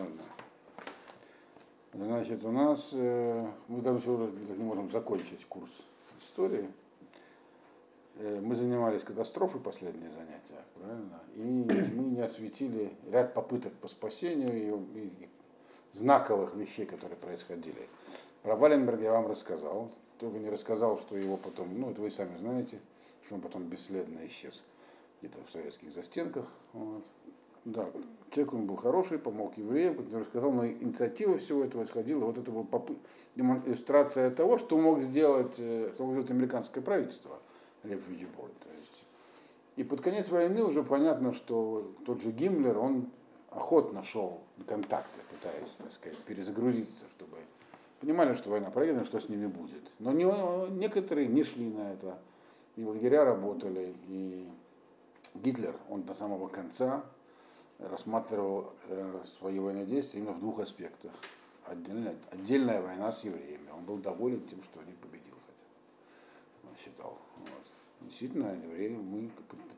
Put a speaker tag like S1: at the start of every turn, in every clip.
S1: Ладно. Значит, у нас, э, мы там никак не можем закончить курс истории. Э, Мы занимались катастрофой последние занятия, правильно? И мы не осветили ряд попыток по спасению и, и знаковых вещей, которые происходили. Про Валенберга я вам рассказал, только не рассказал, что его потом, ну это вы сами знаете, что он потом бесследно исчез где-то в советских застенках. Вот. Да, человек он был хороший, помог евреям, как я рассказал, но инициатива всего этого исходила, вот это была попы- иллюстрация того, что мог сделать, э, что мог сделать американское правительство, Refugee. То есть. И под конец войны уже понятно, что тот же Гиммлер, он охотно шел на контакты, пытаясь, так сказать, перезагрузиться, чтобы понимали, что война проиграна, что с ними будет. Но не, некоторые не шли на это, и лагеря работали, и Гитлер, он до самого конца рассматривал э, свои военные действия именно в двух аспектах. Отдельная, отдельная война с евреями. Он был доволен тем, что они победил, хотя он считал. Вот. Действительно, евреи мы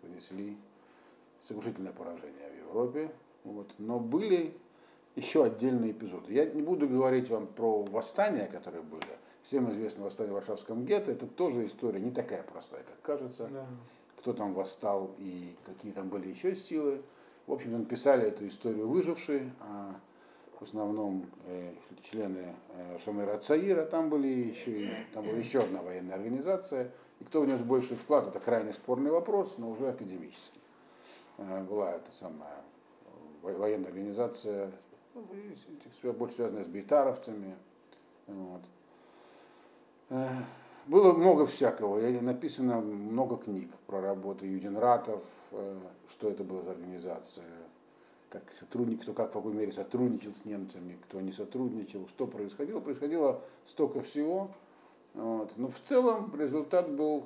S1: понесли сокрушительное поражение в Европе. Вот. Но были еще отдельные эпизоды. Я не буду говорить вам про восстания, которые были. Всем известно восстание в Варшавском гетто. Это тоже история не такая простая, как кажется.
S2: Да.
S1: Кто там восстал и какие там были еще силы. В общем, написали эту историю выжившие, а в основном э, члены э, Шамера Цаира, там были еще, там была еще одна военная организация. И кто внес больший вклад, это крайне спорный вопрос, но уже академический. Э, была эта самая во- военная организация, больше связанная с бейтаровцами. Вот. Было много всякого, написано много книг про работу юденратов, э, что это была за организация, как сотрудник, кто как в какой мере сотрудничал с немцами, кто не сотрудничал, что происходило. Происходило столько всего. Вот. Но в целом результат был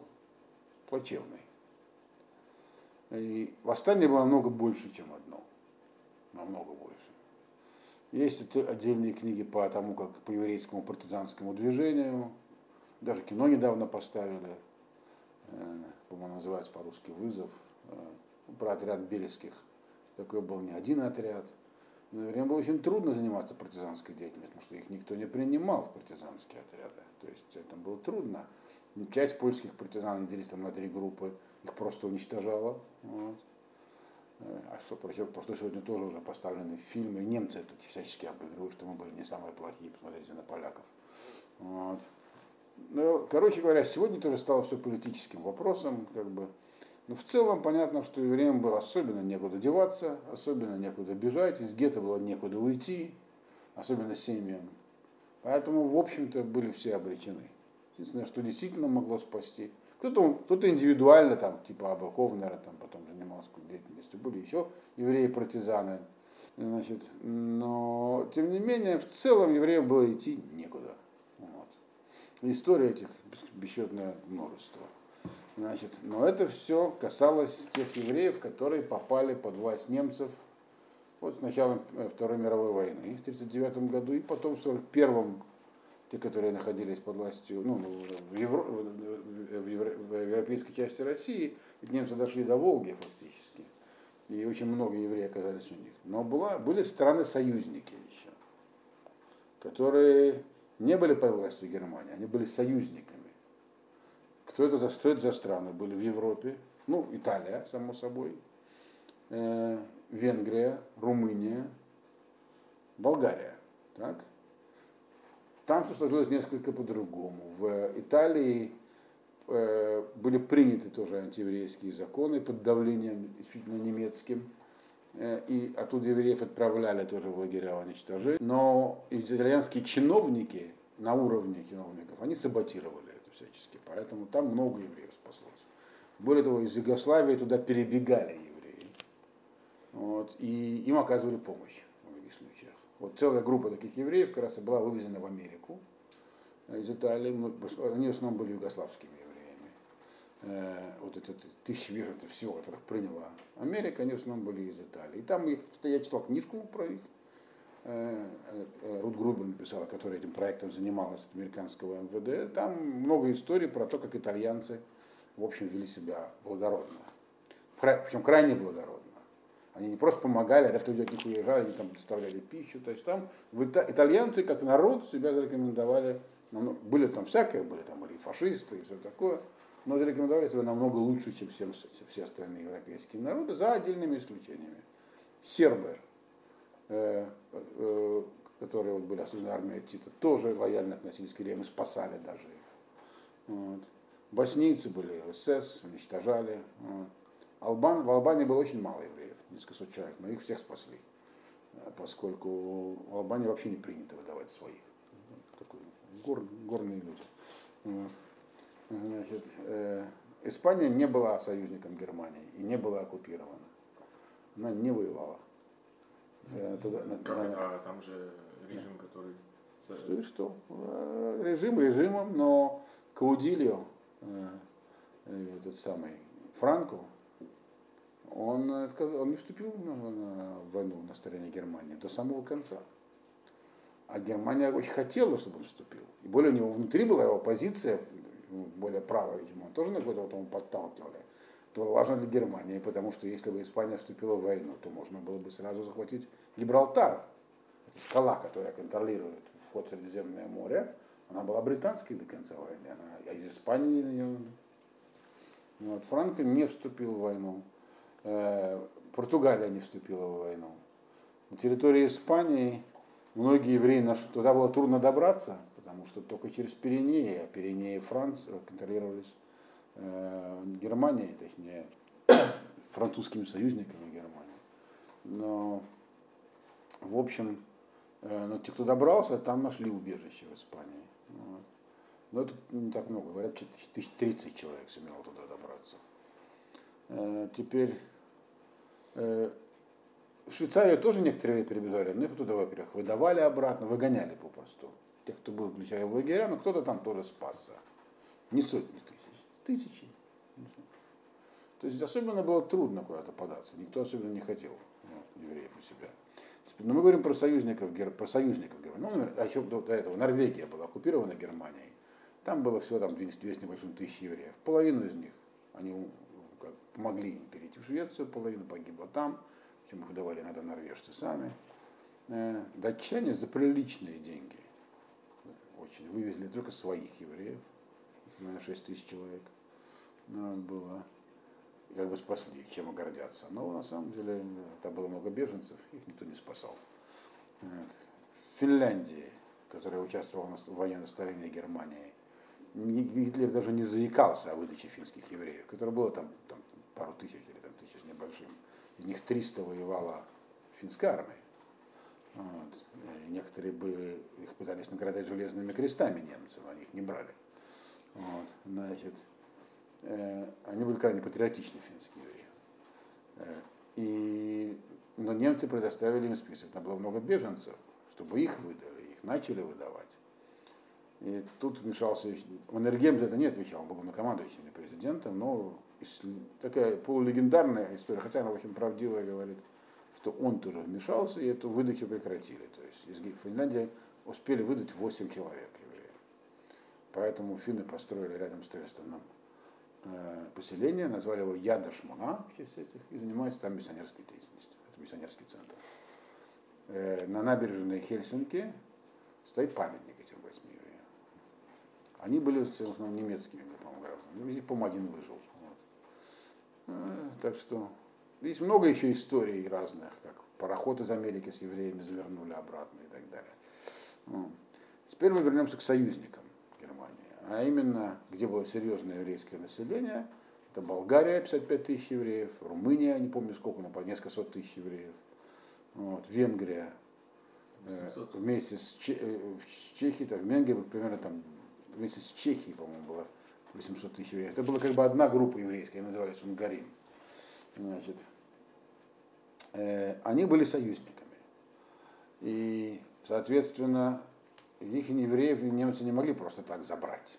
S1: плачевный. И восстание было намного больше, чем одно. Намного больше. Есть отдельные книги по тому, как по еврейскому партизанскому движению. Даже кино недавно поставили. э, По-моему, называется по-русски «Вызов». э, Про отряд Бельских. Такой был не один отряд. Но время было очень трудно заниматься партизанской деятельностью, потому что их никто не принимал в партизанские отряды. То есть это было трудно. Часть польских партизан делились там на три группы, их просто уничтожала. Вот. Э, А что, про про что сегодня тоже уже поставлены фильмы, немцы это всячески обыгрывают, что мы были не самые плохие, посмотрите на поляков. Вот. Ну, короче говоря, сегодня тоже стало все политическим вопросом, как бы. Но в целом понятно, что евреям было особенно некуда деваться, особенно некуда бежать, из гетто было некуда уйти, особенно семьям. Поэтому, в общем-то, были все обречены. Единственное, что действительно могло спасти. Кто-то, кто-то индивидуально, там, типа Аба Ковнера, там, потом занимался деятельностью. Были еще евреи-партизаны. Значит, но, тем не менее, в целом евреям было идти некуда. История этих бесчетное множество. Значит, но это все касалось тех евреев, которые попали под власть немцев вот с началом э, Второй мировой войны в 1939 году, и потом в 1941 те, которые находились под властью, ну, в, Евро- в евро- в европейской части России, ведь немцы дошли до Волги фактически, и очень много евреев оказались у них. Но была, были страны-союзники еще, которые не были под властью Германии, они были союзниками. Кто это за, что это за страны были в Европе? Ну, Италия, само собой, э, Венгрия, Румыния, Болгария. Так? Там все сложилось несколько по-другому. В Италии э, были приняты тоже антиеврейские законы под давлением исключительно немецким. Э, и оттуда евреев отправляли тоже в лагеря уничтожения. Но итальянские чиновники на уровне чиновников, они саботировали это всячески. Поэтому там много евреев спаслось. Более того, из Югославии туда перебегали евреи. Вот, и им оказывали помощь в многих случаях. Вот целая группа таких евреев как раз и была вывезена в Америку э, из Италии. Они в основном были югославскими. Э, Вот эти тысячи беженцев всего, которых приняла Америка, они в основном были из Италии. И там их, я читал книжку про их. Э, э, Рут Грубер написала, которая этим проектом занималась от американского МВД. Там много историй про то, как итальянцы, в общем, вели себя благородно. Причем крайне благородно. Они не просто помогали, а даже люди от них уезжали, они там доставляли пищу. То есть там итальянцы как народ себя зарекомендовали. Ну, были там всякие, были там были и фашисты и все такое, но зарекомендовали себя намного лучше, чем все, все остальные европейские народы, за отдельными исключениями. Сербы, э, э, которые вот были, особенно армия Тита, тоже лояльно относились к евреям и спасали даже их. Вот. Боснийцы были СС, уничтожали. Албан, в Албании было очень мало евреев, несколько сот человек, но их всех спасли, э, поскольку в Албании вообще не принято выдавать своих. Такой гор, горные люди. Вот. Значит, э, Испания не была союзником Германии и не была оккупирована. Она не воевала.
S2: Э, туда, на, как на, а там же режим, который...
S1: Что и что. Э, режим режимом, но Каудильо, э, э, этот самый Франко, он, он не вступил на войну на стороне Германии до самого конца. А Германия очень хотела, чтобы он вступил. И более у него внутри была его позиция, более правая, видимо, тоже на какой-то вот подталкивали. То важно для Германии, потому что если бы Испания вступила в войну, то можно было бы сразу захватить Гибралтар. Это скала, которая контролирует вход в Средиземное море. Она была британской до конца войны. Она из Испании ее... Вот. Франко не вступил в войну. Э, Португалия не вступила в войну. На территории Испании многие евреи, туда было трудно добраться, потому что только через Пиренеи, а Пиренеи Франции контролировались э, Германией, точнее, французскими союзниками Германии. Но, в общем, э, но те, кто добрался, там нашли убежище в Испании. Вот. Но это не так много, говорят, тысяч 30 человек сумело туда добраться. Э, теперь Э, в Швейцарию тоже некоторые перебежали, но их туда, во-первых, выдавали обратно, выгоняли попросту. Тех, кто был включали в лагеря, но кто-то там тоже спасся. Не сотни тысяч, тысячи. То есть особенно было трудно куда-то податься, никто особенно не хотел вот, евреев у себя. Но мы говорим про союзников, про союзников Германии. Ну, а еще до, этого Норвегия была оккупирована Германией. Там было всего там 200, 200 небольшим тысяч евреев. Половину из них они помогли им перейти в Швецию, половина погибла там, чем их давали иногда норвежцы сами. Э, датчане за приличные деньги очень вывезли только своих евреев, наверное, 6 тысяч человек ну, было, как бы спасли чем гордятся. Но на самом деле там было много беженцев, их никто не спасал. Вот. Финляндии, которая участвовала в военной стороне Германии, Гитлер даже не заикался о выдаче финских евреев, которое было там, там пару тысяч или там тысяч с небольшим. Из них 300 воевала финская армия. Вот. И некоторые были, их пытались наградать железными крестами немцев, они их не брали. Вот. Значит, э, они были крайне патриотичны, финские евреи. Э, и, но немцы предоставили им список. Там было много беженцев, чтобы их выдали, их начали выдавать. И тут вмешался, Маннергейм за это не отвечал, он был на командующим президентом, но такая полулегендарная история, хотя она очень правдивая, говорит, что он тоже вмешался и эту выдачу прекратили. То есть из Финляндии успели выдать 8 человек евреев. Поэтому финны построили рядом с Трестеном э, поселение, назвали его Ядашмуна в честь этих, и занимаются там миссионерской деятельностью. Это миссионерский центр. Э, на набережной Хельсинки стоит памятник этим восьми евреям. Они были в основном немецкими, по-моему, гражданами. По-моему, один выжил. Так что есть много еще историй разных, как пароход из Америки с евреями завернули обратно и так далее. Теперь мы вернемся к союзникам Германии, а именно, где было серьезное еврейское население. Это Болгария, 55 тысяч евреев, Румыния, не помню сколько, но по несколько сот тысяч евреев. Вот, Венгрия, э, вместе с, Че, э, в Чехией, так, в Венгрии примерно там вместе с Чехией, по-моему, было 800 тысяч евреев. Это была как бы одна группа еврейская, назывались Унгарин. Значит, э, они были союзниками. И, соответственно, их евреев немцы не могли просто так забрать.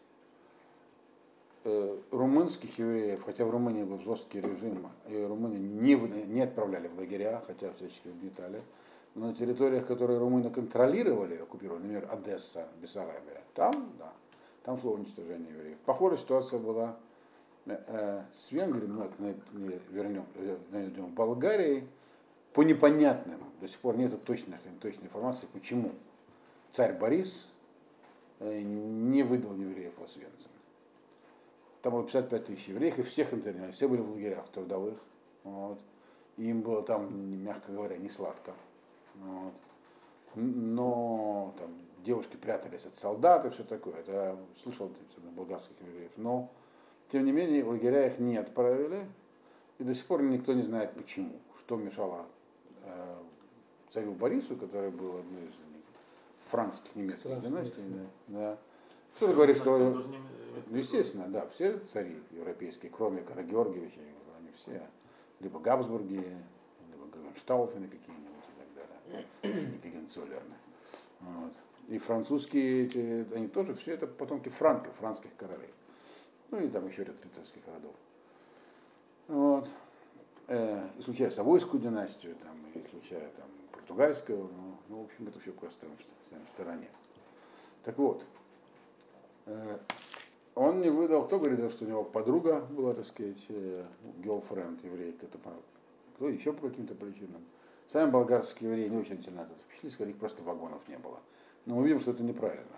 S1: Э, румынских евреев, хотя в Румынии был жесткий режим, и Румынию не, не отправляли в лагеря, хотя всячески угнетали, но на территориях, которые румыны контролировали, оккупировали, например, Одесса, Бессарабия, там, да, там шло уничтожение евреев. Похожая ситуация была с Венгрией, мы, вернем, найдем в Болгарии, по непонятным, до сих пор нет точных, точной информации, почему царь Борис э, не выдал евреев Освенцим. Там было 55 тысяч евреев, и всех интернировали, все были в лагерях трудовых. Вот. И им было там, мягко говоря, не сладко. Вот. Но там девушки прятались от солдат и все такое. Это слышал от болгарских евреев. Но, тем не менее, в лагеря их не отправили. И до сих пор никто не знает почему. Что мешало э, царю Борису, который был одной из франкских немецких династий. Да. Кто-то говорит, что... Ну, естественно, да, все цари европейские, кроме Кара Георгиевича, они все либо Габсбурги, либо Гагенштауфены какие-нибудь и так далее, и Гагенцоллерны. Вот. И французские, эти, они тоже все это потомки франков, франкских королей. Ну и там еще ряд рыцарских родов. Вот. Э, исключая Савойскую династию, там, и исключая там, португальскую, ну, ну, в общем, это все просто в стороне. Так вот, э, он не выдал, кто говорит, что у него подруга была, так сказать, э, girlfriend еврейка, это кто еще по каким-то причинам. Сами болгарские евреи не очень сильно это впечатлились, сказали, просто вагонов не было. Но мы видим, что это неправильно.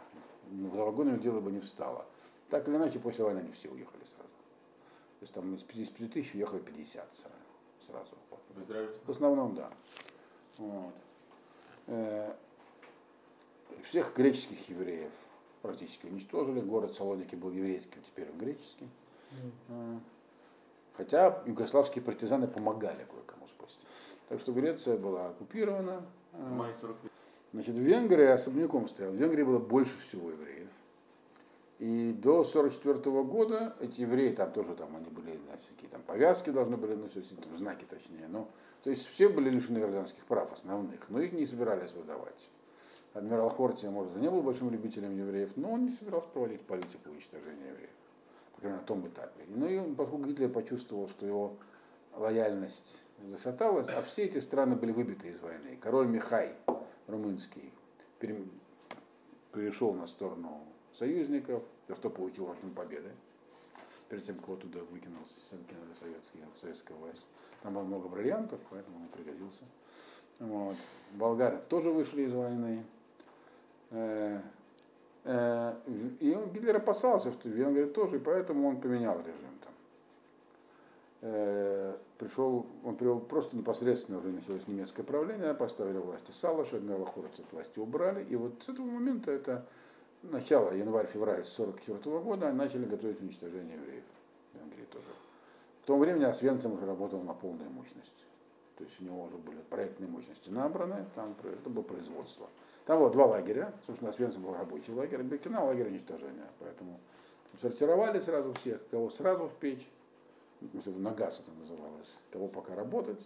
S1: За вагонами дело бы не встало. Так или иначе, после войны они все уехали сразу. То есть там из 55 тысяч уехало 50 сразу.
S2: В
S1: основном, да. Вот. Э, всех греческих евреев практически уничтожили. Город Салоники был еврейским, теперь он греческий. Mm. Хотя югославские партизаны помогали кое-кому спасти. Так что Греция была оккупирована.
S2: 40
S1: Значит, в Венгрии особняком стоял. В Венгрии было больше всего евреев. И до 1944 года эти евреи, там тоже там они были, всякие там повязки должны были носить, там, знаки точнее. Но, то есть все были лишены гражданских прав основных, но их не собирались выдавать. Адмирал Хортия, может, и не был большим любителем евреев, но он не собирался проводить политику уничтожения евреев. По крайней мере, на том этапе. Ну и поскольку Гитлер почувствовал, что его лояльность зашаталась, а все эти страны были выбиты из войны. Король Михай, румынский, перешел на сторону союзников, за что получил орден победы, перед тем, как его туда выкинул советская, советская власть. Там было много бриллиантов, поэтому он пригодился. Вот. Болгары тоже вышли из войны. Э, э, и он, Гитлер опасался, что Венгрии тоже, и поэтому он поменял режим там. Э, пришел, он привел просто непосредственно уже началось немецкое правление, поставили власти Салаша, от власти убрали. И вот с этого момента, это начало, январь-февраль 1944 года, начали готовить уничтожение евреев в Венгрии тоже. В то время Освенцим уже работал на полной мощности. То есть у него уже были проектные мощности набраны, там это было производство. Там было два лагеря, собственно, Освенцим был рабочий лагерь, Бекина лагерь уничтожения. Поэтому сортировали сразу всех, кого сразу в печь, на газ это называлось, кого пока работать.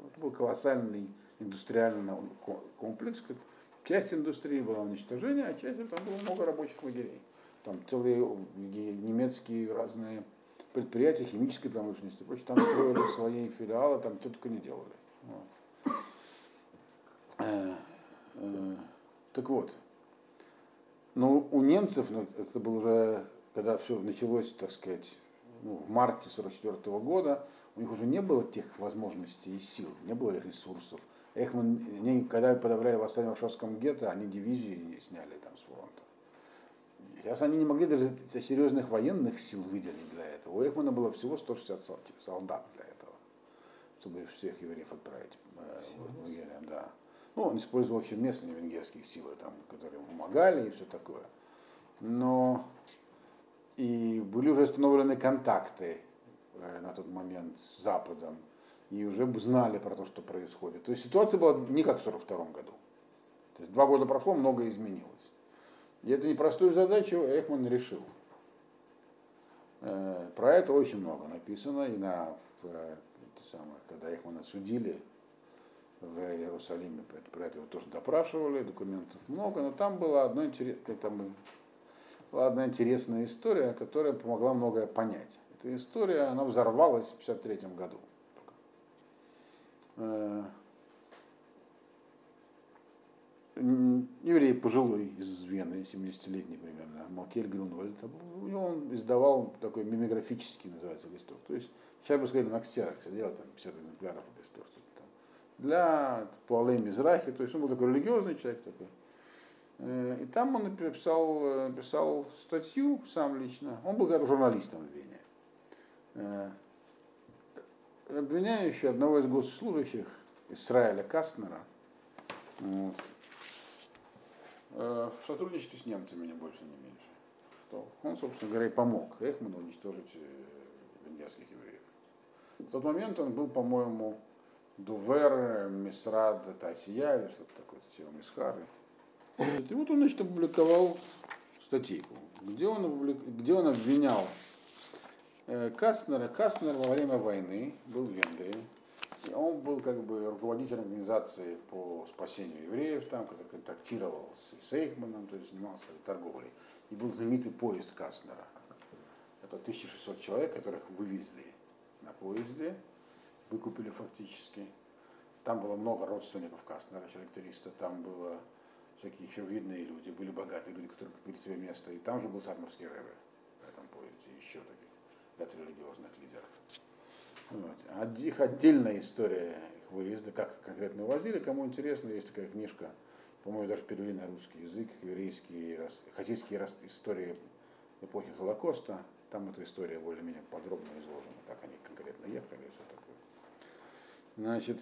S1: Это был колоссальный индустриальный комплекс. Часть индустрии была уничтожение, а часть там было много рабочих лагерей. Там целые немецкие разные предприятия химической промышленности, прочее, там строили свои филиалы, там что только не делали. Вот. Э, э, так вот, ну, у немцев, ну, это было уже, когда все началось, так сказать, ну, в марте 1944 года, у них уже не было тех возможностей и сил, не было ресурсов. Эхман, они, когда подавляли восстание в Варшавском гетто, они дивизии сняли там с фронта. Сейчас они не могли даже серьезных военных сил выделить для этого. У Эхмана было всего 160 солдат для этого, чтобы всех евреев отправить э, в лагеря. Да. Ну, он использовал очень местные венгерские силы, там, которые помогали и все такое. Но и были уже установлены контакты э, на тот момент с Западом, и уже знали про то, что происходит. То есть ситуация была не как в 1942 году. То есть два года прошло, многое изменилось. И эту непростую задачу Эхман решил. Э, про это очень много написано, и на, в, это самое, когда Эхмана судили в Иерусалиме, про это его тоже допрашивали, документов много, но там было одно интересное, там была одна интересная история, которая помогла многое понять. Эта история, она взорвалась в 1953 году. Э, еврей пожилой из Вены, 70-летний примерно, Малкель Грюнвальд, он издавал такой мимиграфический, называется, листок. То есть, сейчас бы сказали, на ксерокс, делал там 50 экземпляров листов, там, для Пуалей Мизрахи, то есть он был такой религиозный человек такой. Э, и там он написал, написал статью сам лично. Он был когда журналистом в Вене. Э, обвиняющий одного из госслужащих, Исраэля Кастнера, вот, э, в сотрудничестве с немцами, не больше, не меньше. Что он, собственно говоря, и помог Эхману уничтожить венгерских евреев. В тот момент он был, по-моему, Дувер, Мисрад, Тасия или что-то такое, Тасия Мисхары. И вот он, значит, опубликовал статейку, где он, где он обвинял э, Кастнера. Кастнер во время войны был в Венгрии. И он был как бы руководителем организации по спасению евреев, там, который контактировал с Эйхманом, то есть занимался торговлей. И был знаменитый поезд Кастнера. Это 1600 человек, которых вывезли на поезде, выкупили фактически. Там было много родственников Кастнера, человек 300, там было всякие еще видные люди, были богатые люди, которые купили себе место. И там же был Садмарский Рэбе в этом поезде, еще таких ряд религиозных лидеров. Вот. Их отдельная история их выезда, как конкретно увозили, кому интересно, есть такая книжка, по-моему, даже перевели на русский язык, еврейские, хасидские истории эпохи Холокоста. Там эта история более-менее подробно изложена, как они конкретно ехали и все такое. Значит,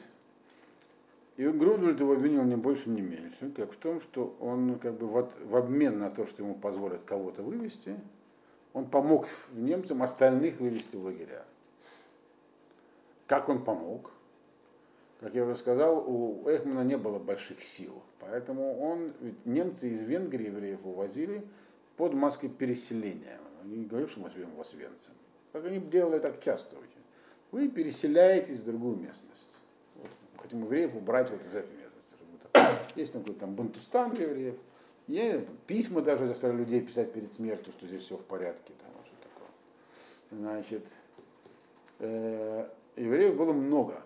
S1: и Грунвальд его обвинил не больше, не меньше, как в том, что он как бы в, в обмен на то, что ему позволят кого-то вывести, он помог немцам остальных вывести в лагеря. Как он помог? Как я уже сказал, у Эхмана не было больших сил, поэтому он, немцы из Венгрии евреев увозили под маской переселения. Они не говорят, что мы живем в Освенцим. Как они делали так часто очень. Вы переселяетесь в другую местность хотим евреев убрать вот из этой местности. Есть там какой-то там Бантустан евреев, и письма даже заставляли людей писать перед смертью, что здесь все в порядке, там, что такое. Значит, э, евреев было много.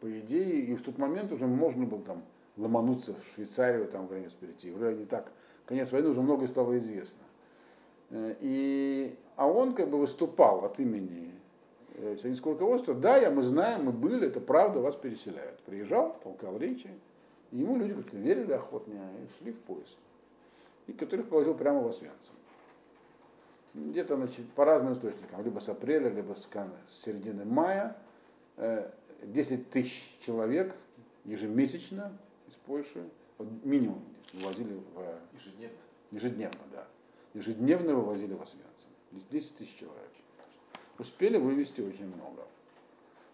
S1: По идее, и в тот момент уже можно было там ломануться в Швейцарию, там границу перейти. Уже не так. Конец войны уже многое стало известно. Э, и, а он как бы выступал от имени Э, сионистского руководства, да, я, мы знаем, мы были, это правда, вас переселяют. Приезжал, толкал речи, и ему люди как-то верили охотнее и шли в поезд, и которых повозил прямо в Освенцим. Где-то, значит, по разным источникам, либо с апреля, либо с, с середины мая, 10 э, тысяч человек ежемесячно из Польши, минимум вывозили в...
S2: Ежедневно?
S1: Ежедневно, да. Ежедневно вывозили в Освенцим. 10 тысяч человек успели вывести очень много.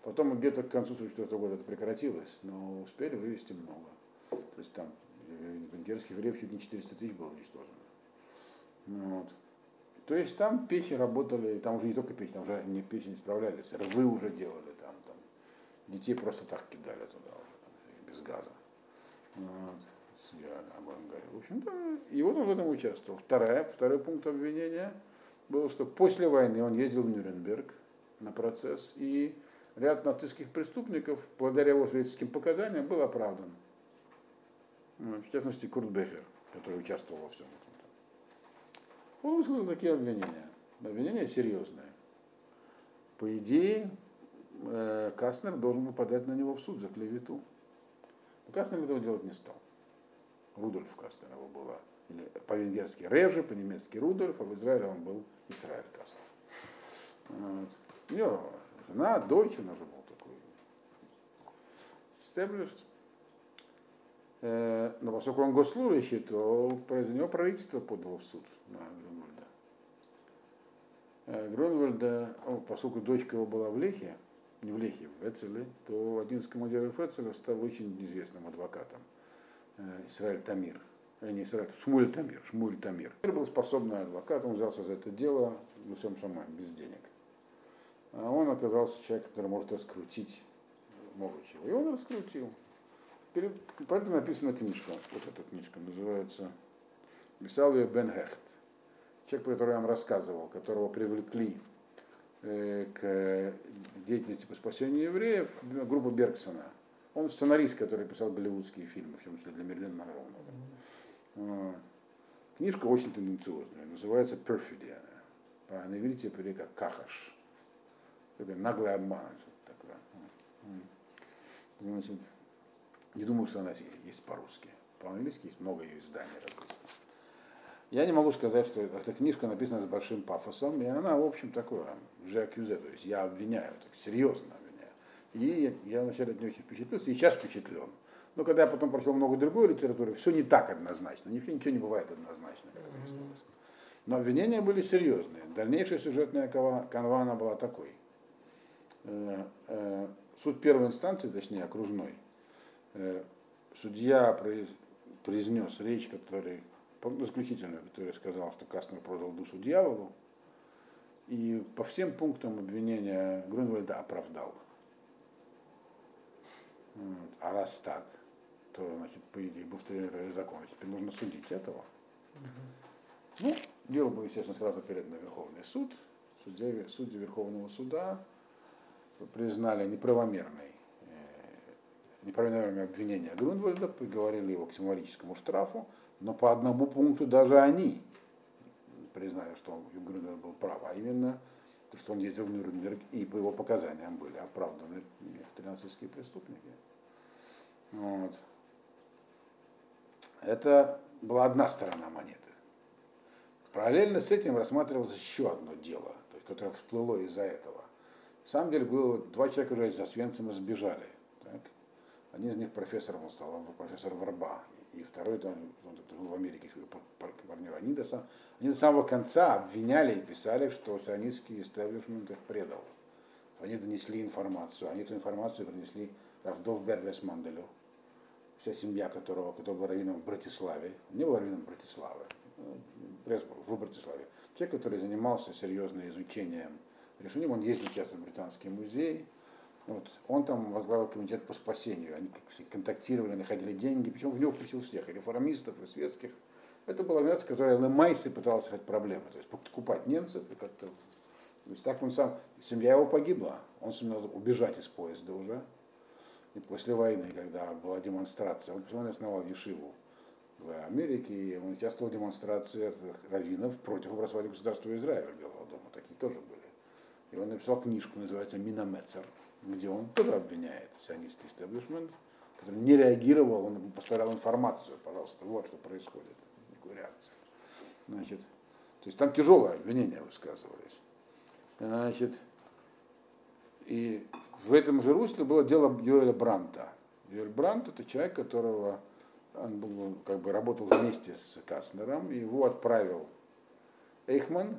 S1: Потом где-то к концу 1944 года это прекратилось, но успели вывести много. То есть там э, венгерских евреев чуть не 400 тысяч было уничтожено. Ну вот. То есть там печи работали, там уже не только печи, там уже не печи не справлялись, рвы уже делали там, там. Детей просто так кидали туда без газа. Вот. С огонь горел. В общем-то, и вот он в этом участвовал. Вторая, второй пункт обвинения – было, что после войны он ездил в Нюрнберг на процесс, и ряд нацистских преступников, благодаря его свидетельским показаниям, был оправдан. Ну, в частности, Курт Бехер, который участвовал во всем этом. Он высказал такие обвинения. Обвинения серьезные. По идее, э, Кастнер должен был подать на него в суд за клевету. Но Кастнер этого делать не стал. Рудольф Кастнер его была или по-венгерски Режи, по-немецки Рудольф, а в Израиле он был Израиль Касл. Вот. У него жена, дочь, он уже был такой established. Э, но поскольку он госслужащий, то за него правительство подало в суд на Грюнвальда. Э, Грюнвальда, поскольку дочка его была в Лехе, не в Лехе, в Эцеле, то один из командиров Эцеля стал очень известным адвокатом, э, Исраиль Тамир не Исраиль, Шмуль Тамир, Шмуль Тамир. Тамир был способный адвокат, он взялся за это дело, на всем шамаем, без денег. А он оказался человек, который может раскрутить могучего. И он раскрутил. Поэтому написана книжка, вот эта книжка называется Писал ее Бен Хехт. Человек, про которого я вам рассказывал, которого привлекли э, к деятельности по спасению евреев, группа Бергсона. Он сценарист, который писал голливудские фильмы, в том числе для Мерлин Монро. Книжка очень тенденциозная, называется. По на иврите как кахаш. Такой наглый обман. Значит, Не думаю, что она есть по-русски. По-английски есть много ее изданий различных. Я не могу сказать, что эта книжка написана с большим пафосом, и она, в общем, такое, же акюзе, то есть я обвиняю, так серьезно обвиняю. И я вначале от нее очень впечатлился, и сейчас впечатлен. Но когда я потом прочел много другой литературы, все не так однозначно. Ничего, ничего не бывает однозначно, как выяснилось. Но обвинения были серьезные. Дальнейшая сюжетная канва она была такой. Э, э, суд первой инстанции, точнее окружной, судья произнес речь, который, заключительную, который сказал, что Кастнер продал душу дьяволу, и по всем пунктам обвинения Грунвальда оправдал. А раз так, то, значит, по идее, был в закон, теперь нужно судить этого. Ну, дело было, естественно, сразу передано Верховный суд. Судья, судьи Верховного суда признали неправомерной, неправомерное обвинение Грунвальда, приговорили его к символическому штрафу, но по одному пункту даже они признали, что он, Грунвальд был прав, а именно то, что он ездил в Нюрнберг, и по его показаниям были оправданы нацистские преступники. Вот. Это была одна сторона монеты. Параллельно с этим рассматривалось еще одно дело, которое всплыло из-за этого. На самом деле было два человека, которые за Освенцима сбежали. Один из них профессором он стал, профессор Варба, и второй он, он, в Америке парню. Сам, они до самого конца обвиняли и писали, что сионистский истеблишмент их предал. Они донесли информацию, они эту информацию принесли Равдов Бервес Манделю, вся семья которого, который был раввином в Братиславе, не был раввином Братиславы, в Братиславе. Человек, который занимался серьезным изучением решений, он ездил часто в Британский музей, вот. Он там возглавил комитет по спасению. Они контактировали, находили деньги, причем в него включил всех, и реформистов, и светских. Это была организация, которая Лемайси пыталась решать проблемы, то есть покупать немцев и как-то. То есть так он сам, семья его погибла, он сумел убежать из поезда уже. И после войны, когда была демонстрация, он посмотрел, основал Ешиву в Америке, и он участвовал в демонстрации раввинов против образования государства Израиля Белого дома. Такие тоже были. И он написал книжку, называется «Минамецер», где он тоже обвиняет сионистский истеблишмент, который не реагировал, он поставлял информацию, пожалуйста, вот что происходит, никакой реакции. Значит, то есть там тяжелые обвинения высказывались. Значит, и в этом же русле было дело Йоэля Бранта. Йоэль Брант это человек, которого он был, как бы работал вместе с Каснером, его отправил Эйхман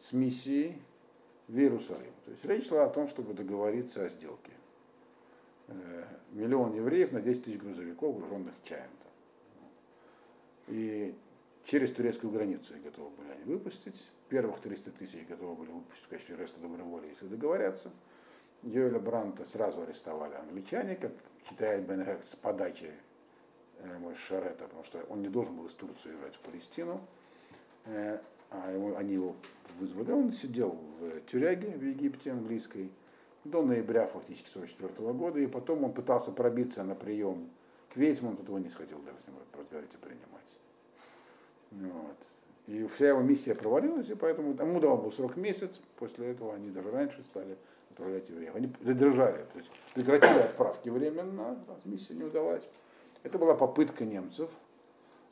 S1: с миссией в Иерусалим. То есть речь шла о том, чтобы договориться о сделке. Э, миллион евреев на 10 тысяч грузовиков, груженных чаем-то. И через турецкую границу их готовы были они выпустить. Первых 300 тысяч готовы были выпустить в качестве жеста доброй воли, если договорятся. Йоэля Бранта сразу арестовали англичане, как считает Бенехек, с подачи э, Шарета, потому что он не должен был из Турции уезжать в Палестину, э, а ему, они его вызвали. Он сидел в тюряге в Египте английской до ноября фактически 44 года, и потом он пытался пробиться на прием к Вейцману, тут его не схватил даже с ним разговаривать и принимать. Вот. И вся его миссия провалилась, и поэтому ему дал был срок месяц, после этого они даже раньше стали отправлять евреев. Они задержали, то есть прекратили отправки временно, миссия не удалась. Это была попытка немцев,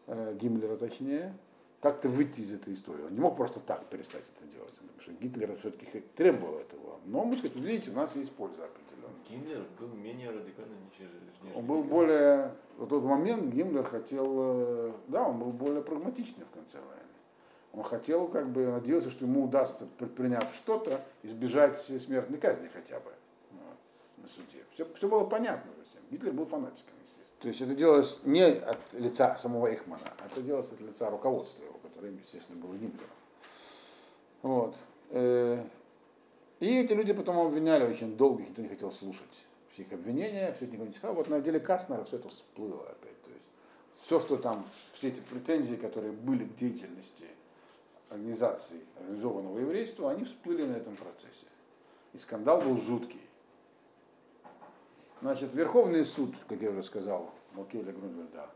S1: э, Гиммлера точнее, как-то выйти из этой истории. Он не мог просто так перестать это делать, потому что Гитлер все-таки требовал этого. Но, мы сказать, видите, у нас есть польза определенная.
S2: Гиммлер был менее радикальный, нежели
S1: Он был более, в тот момент Гиммлер хотел, э, да, он был более прагматичный в конце войны. Он хотел, как бы, надеялся, что ему удастся, предприняв что-то, избежать смертной казни хотя бы на суде. Все, все было понятно всем. Гитлер был фанатиком. То есть это делалось не от лица самого Эхмана, а это делалось от лица руководства его, которое, естественно, было Гиммлером. Вот. Э, и эти люди потом обвиняли очень долго, никто не хотел слушать все их обвинения, все это никто не читал. Вот на деле Кастнера все это всплыло опять. То есть все, что там, все эти претензии, которые были к деятельности организаций организованного еврейства, они всплыли на этом процессе. И скандал был жуткий. Значит, Верховный суд, как я уже сказал, Малкеля Грунвельда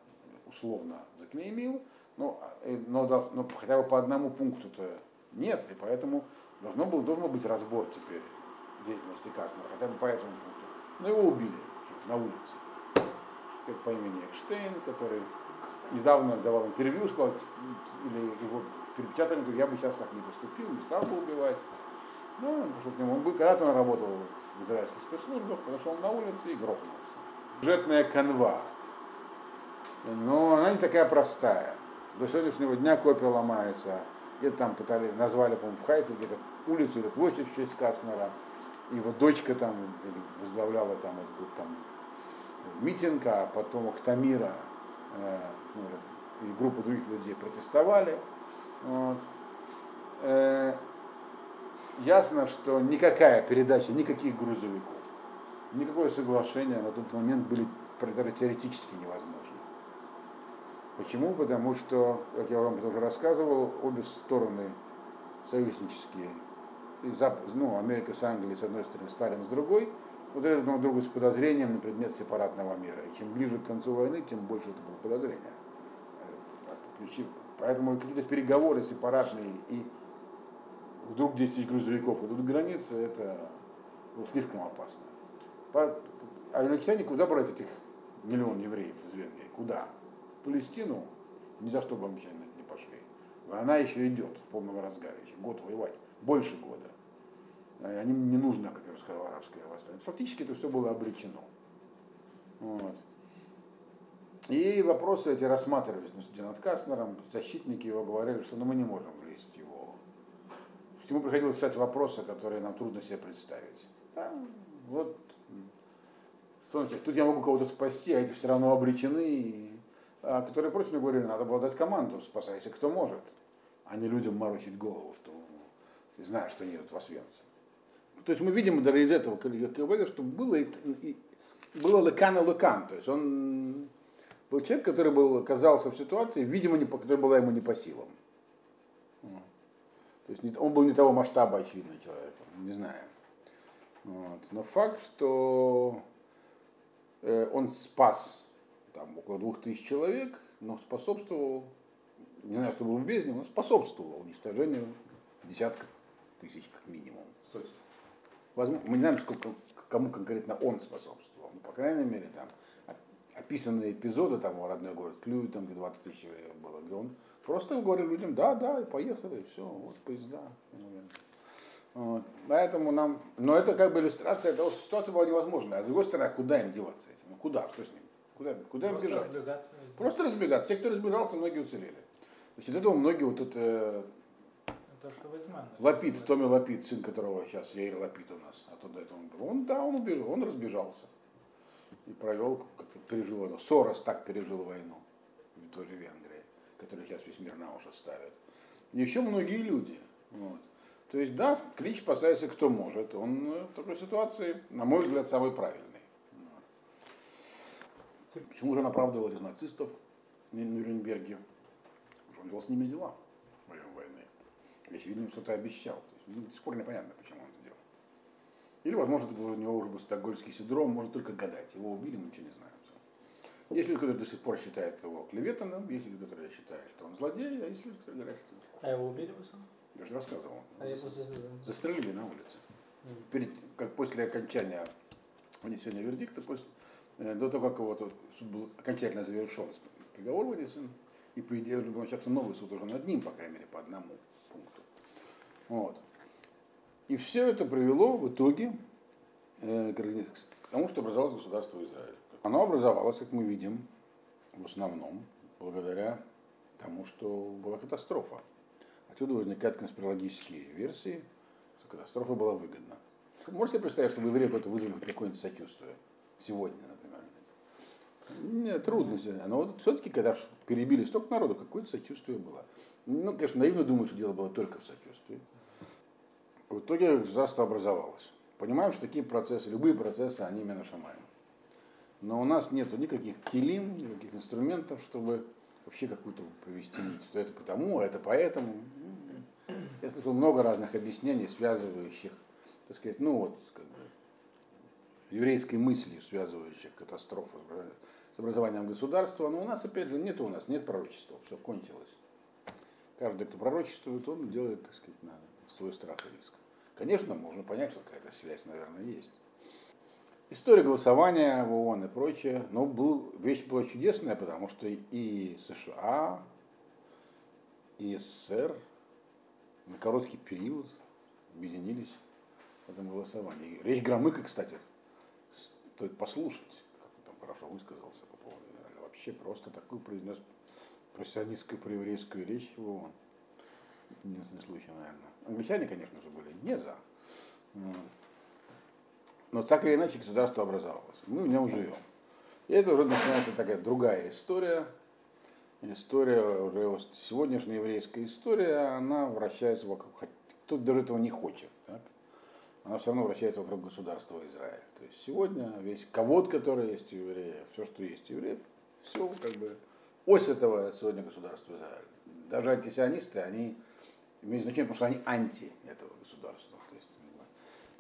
S1: условно заклеймил, но, э, но, но хотя бы по одному пункту-то нет, и поэтому должно был, должен быть разбор теперь деятельности Каснера, хотя бы по этому пункту. Но его убили на улице. по имени Экштейн, который недавно давал интервью, сказал, или его перепечатали, я бы сейчас так не поступил, не стал бы убивать. Ну, нему. Он, когда-то он работал в израильских спецслужбах, подошел на улице и грохнулся. Бюджетная канва. Но она не такая простая. До сегодняшнего дня копия ломается. Где-то там пытали, назвали, по-моему, в Хайфе, где-то улицу или площадь в честь Каснера. Его дочка там возглавляла там, вот, там митинг, а потом Ахтамира э, ну, и группа других людей протестовали. Вот. Э, ясно, что никакая передача никаких грузовиков, никакое соглашение на тот момент были теоретически невозможны. Почему? Потому что, как я вам уже рассказывал, обе стороны союзнические, ну, Америка с Англией с одной стороны, Сталин с другой, смотрели друг на друга с подозрением на предмет сепаратного мира. И чем ближе к концу войны, тем больше это было подозрение. Поэтому какие-то переговоры сепаратные и вдруг 10 тысяч грузовиков идут границы, это было слишком опасно. А англичане куда брать этих миллион евреев из Венгрии? Куда? Палестину ни за что бы англичане не пошли. Она еще идет в полном разгаре, еще год воевать, больше года. Они не нужно, как я сказал, арабское восстание. Фактически это все было обречено. Вот. И вопросы эти рассматривались ну, над Каснером, защитники его говорили, что ну, мы не можем влезть в его Ему приходилось решать вопросы, которые нам трудно себе представить. А, вот, тут я могу кого-то спасти, а эти все равно обречены. А, которые против меня говорили, надо было дать команду, спасайся кто может, а не людям морочить голову, что ты знаешь, что нет в Освенце. То есть мы видим даже из этого что было, и, и, было лекан и лекан. То есть он был человек, который был, оказался в ситуации, видимо, не, которая была ему не по силам. То есть он был не того масштаба, очевидно, человеком, не знаю. Вот. Но факт, что э, он спас там, около двух тысяч человек, но способствовал, не знаю, что был без него, но способствовал уничтожению десятков тысяч как минимум. Возможно, мы не знаем, сколько, кому конкретно он способствовал. Но, по крайней мере, там описанные эпизоды, там, родной город Клюй, там, где 20 тысяч было, где он Просто говорю людям, да, да, и поехали, и все, вот поезда. Вот. Поэтому нам, но это как бы иллюстрация того, что ситуация была невозможная. А с другой стороны, куда им деваться этим? Ну куда, что с ним? Куда, куда им бежать? Разбегаться Просто разбегаться. Те, кто разбежался, многие уцелели. Значит, этого многие вот это,
S3: это что
S1: Лапид, Томми Лапид, сын которого сейчас Яир Лапид у нас, а туда это он был. Он, да, он убежал, он разбежался. И провел, как-то пережил войну. Сорос так пережил войну в той который сейчас весь мир на уши ставит. И еще многие люди. Вот. То есть, да, клич спасается кто может. Он э, в такой ситуации, на мой взгляд, самый правильный. Почему же он оправдывал этих нацистов в Нюрнберге? Он вел с ними дела во время войны. Очевидно, что-то обещал. То есть, ну, до сих пор непонятно, почему он это делал. Или, возможно, это был у него уже был стокгольмский синдром, может только гадать. Его убили, мы ничего не знаем. Есть люди, которые до сих пор считают его клеветаном, есть люди, которые считают, что он злодей, а есть люди, которые говорят, что...
S3: А его убили вы сам?
S1: Я же рассказывал.
S3: А я застрелили.
S1: застрелили на улице. Mm. Перед, как после окончания вынесения вердикта, после, э, до того, как его тут суд был окончательно завершен, приговор вынесен, и по идее уже начаться новый суд уже над ним, по крайней мере, по одному пункту. Вот. И все это привело в итоге э, к тому, что образовалось государство Израиль. Оно образовалось, как мы видим, в основном благодаря тому, что была катастрофа. Отсюда возникают конспирологические версии, что катастрофа была выгодна. Можете себе представить, что евреи это вызвали какое-нибудь сочувствие? Сегодня, например. Нет, трудно себе. Но вот все-таки, когда перебили столько народу, какое-то сочувствие было. Ну, конечно, наивно думаю, что дело было только в сочувствии. В итоге государство образовалось. Понимаем, что такие процессы, любые процессы, они именно шамаем но у нас нет никаких килим, никаких инструментов, чтобы вообще какую-то провести нить. Что это потому, а это поэтому. Я слышал много разных объяснений, связывающих, так сказать, ну вот, как бы, еврейской мыслью, связывающих катастрофу с образованием государства. Но у нас, опять же, нет у нас, нет пророчества, все кончилось. Каждый, кто пророчествует, он делает, так сказать, на свой страх и риск. Конечно, можно понять, что какая-то связь, наверное, есть. История голосования в ООН и прочее. Но был, вещь была чудесная, потому что и США, и СССР на короткий период объединились в этом голосовании. Речь Громыка, кстати, стоит послушать, как он там хорошо высказался по поводу Израиля. Вообще просто такую произнес профессионистскую проеврейскую речь в ООН. Единственный случай, наверное. Англичане, конечно же, были не за. Но так или иначе государство образовалось. Мы в нем живем. И это уже начинается такая другая история. История уже сегодняшняя еврейская история, она вращается вокруг, кто даже этого не хочет. Так? Она все равно вращается вокруг государства Израиль. То есть сегодня весь ковод, который есть у евреев, все, что есть у евреев, все как бы ось этого сегодня государства Израиль. Даже антисионисты, они имеют значение, потому что они анти этого государства.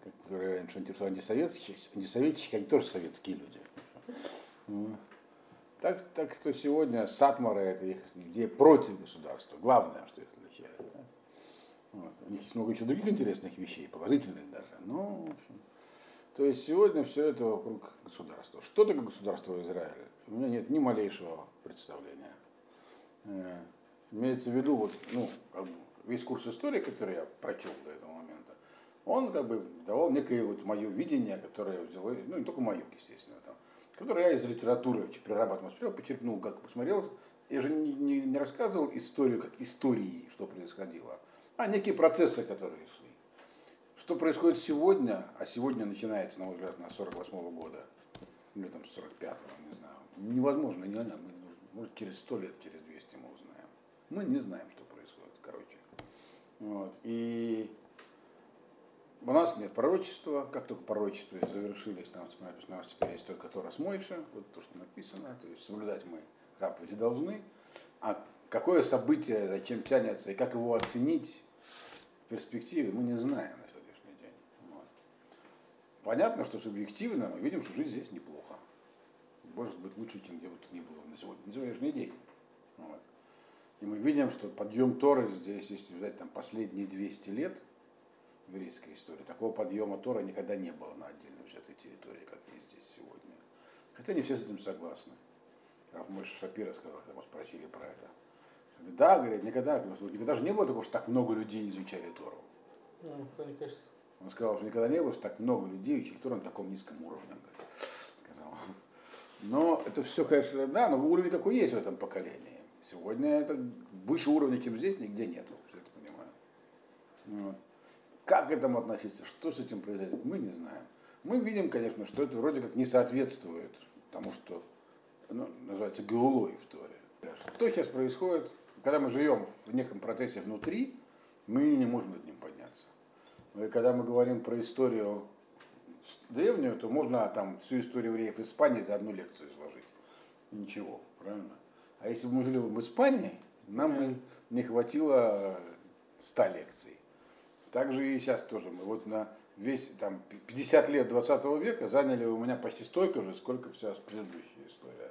S1: Как говорят, что антисоветчики, антисоветчики, они тоже советские люди. Так, так что сегодня Сатмара это их идея против государства. Главное, что их отличает. Да? Вот. У них есть много еще других интересных вещей, положительных даже. Но, в общем, то есть сегодня все это вокруг государства. Что такое государство Израиля? У меня нет ни малейшего представления. Э, имеется в виду, вот, ну, весь курс истории, который я прочел до этого момента, он как бы давал некое вот мое видение, которое взяло, ну не только мое, естественно, там, которое я из литературы прирабатывал, смотрел, почерпнул, как посмотрел. Я же не, не, не рассказывал историю как истории, что происходило, а некие процессы, которые шли. Что происходит сегодня, а сегодня начинается, на мой взгляд, на 48 -го года, или там 45-го, не знаю, невозможно, не знаю, может через 100 лет, через 200 мы узнаем. Мы не знаем, что вот. И у нас нет пророчества, как только пророчества завершились, там, у нас теперь есть только Тора с вот то, что написано, то есть соблюдать мы заповеди должны, а какое событие, зачем тянется и как его оценить в перспективе, мы не знаем на сегодняшний день. Вот. Понятно, что субъективно мы видим, что жизнь здесь неплохо. Может быть лучше, чем где бы то ни было на, на сегодняшний день. Вот. И мы видим, что подъем Торы здесь, если взять там последние 200 лет еврейской истории, такого подъема Тора никогда не было на отдельной взятой территории, как есть здесь сегодня. Хотя не все с этим согласны. Раф Мойша Шапира сказал, когда мы спросили про это. Говорит, да, говорит, никогда, никогда же не было такого, что так много людей изучали Тору.
S3: Ну.
S1: Он сказал, что никогда не было, что так много людей учили Тору на таком низком уровне. Сказал. Но это все, конечно, да, но уровень какой есть в этом поколении. Сегодня это выше уровня, чем здесь, нигде нету, все это понимаю. Вот. Как к этому относиться, что с этим произойдет, мы не знаем. Мы видим, конечно, что это вроде как не соответствует тому, что ну, называется геолой в Торе. Что сейчас происходит, когда мы живем в неком процессе внутри, мы не можем над ним подняться. И когда мы говорим про историю древнюю, то можно там всю историю евреев Испании за одну лекцию изложить. Ничего, правильно? А если бы мы жили в Испании, нам бы не хватило 100 лекций. Также и сейчас тоже. Мы вот на весь там 50 лет 20 века заняли у меня почти столько же, сколько вся предыдущая история.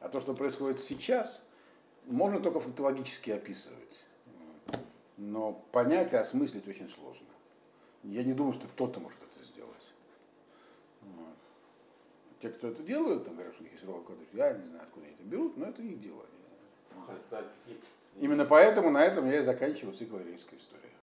S1: А то, что происходит сейчас, можно только фактологически описывать. Но понять и осмыслить очень сложно. Я не думаю, что кто-то может это сделать. Вот. Те, кто это делают, там говорят, что есть ролик, я не знаю, откуда они это берут, но это их дело. Именно поэтому на этом я и заканчиваю цикл еврейской истории.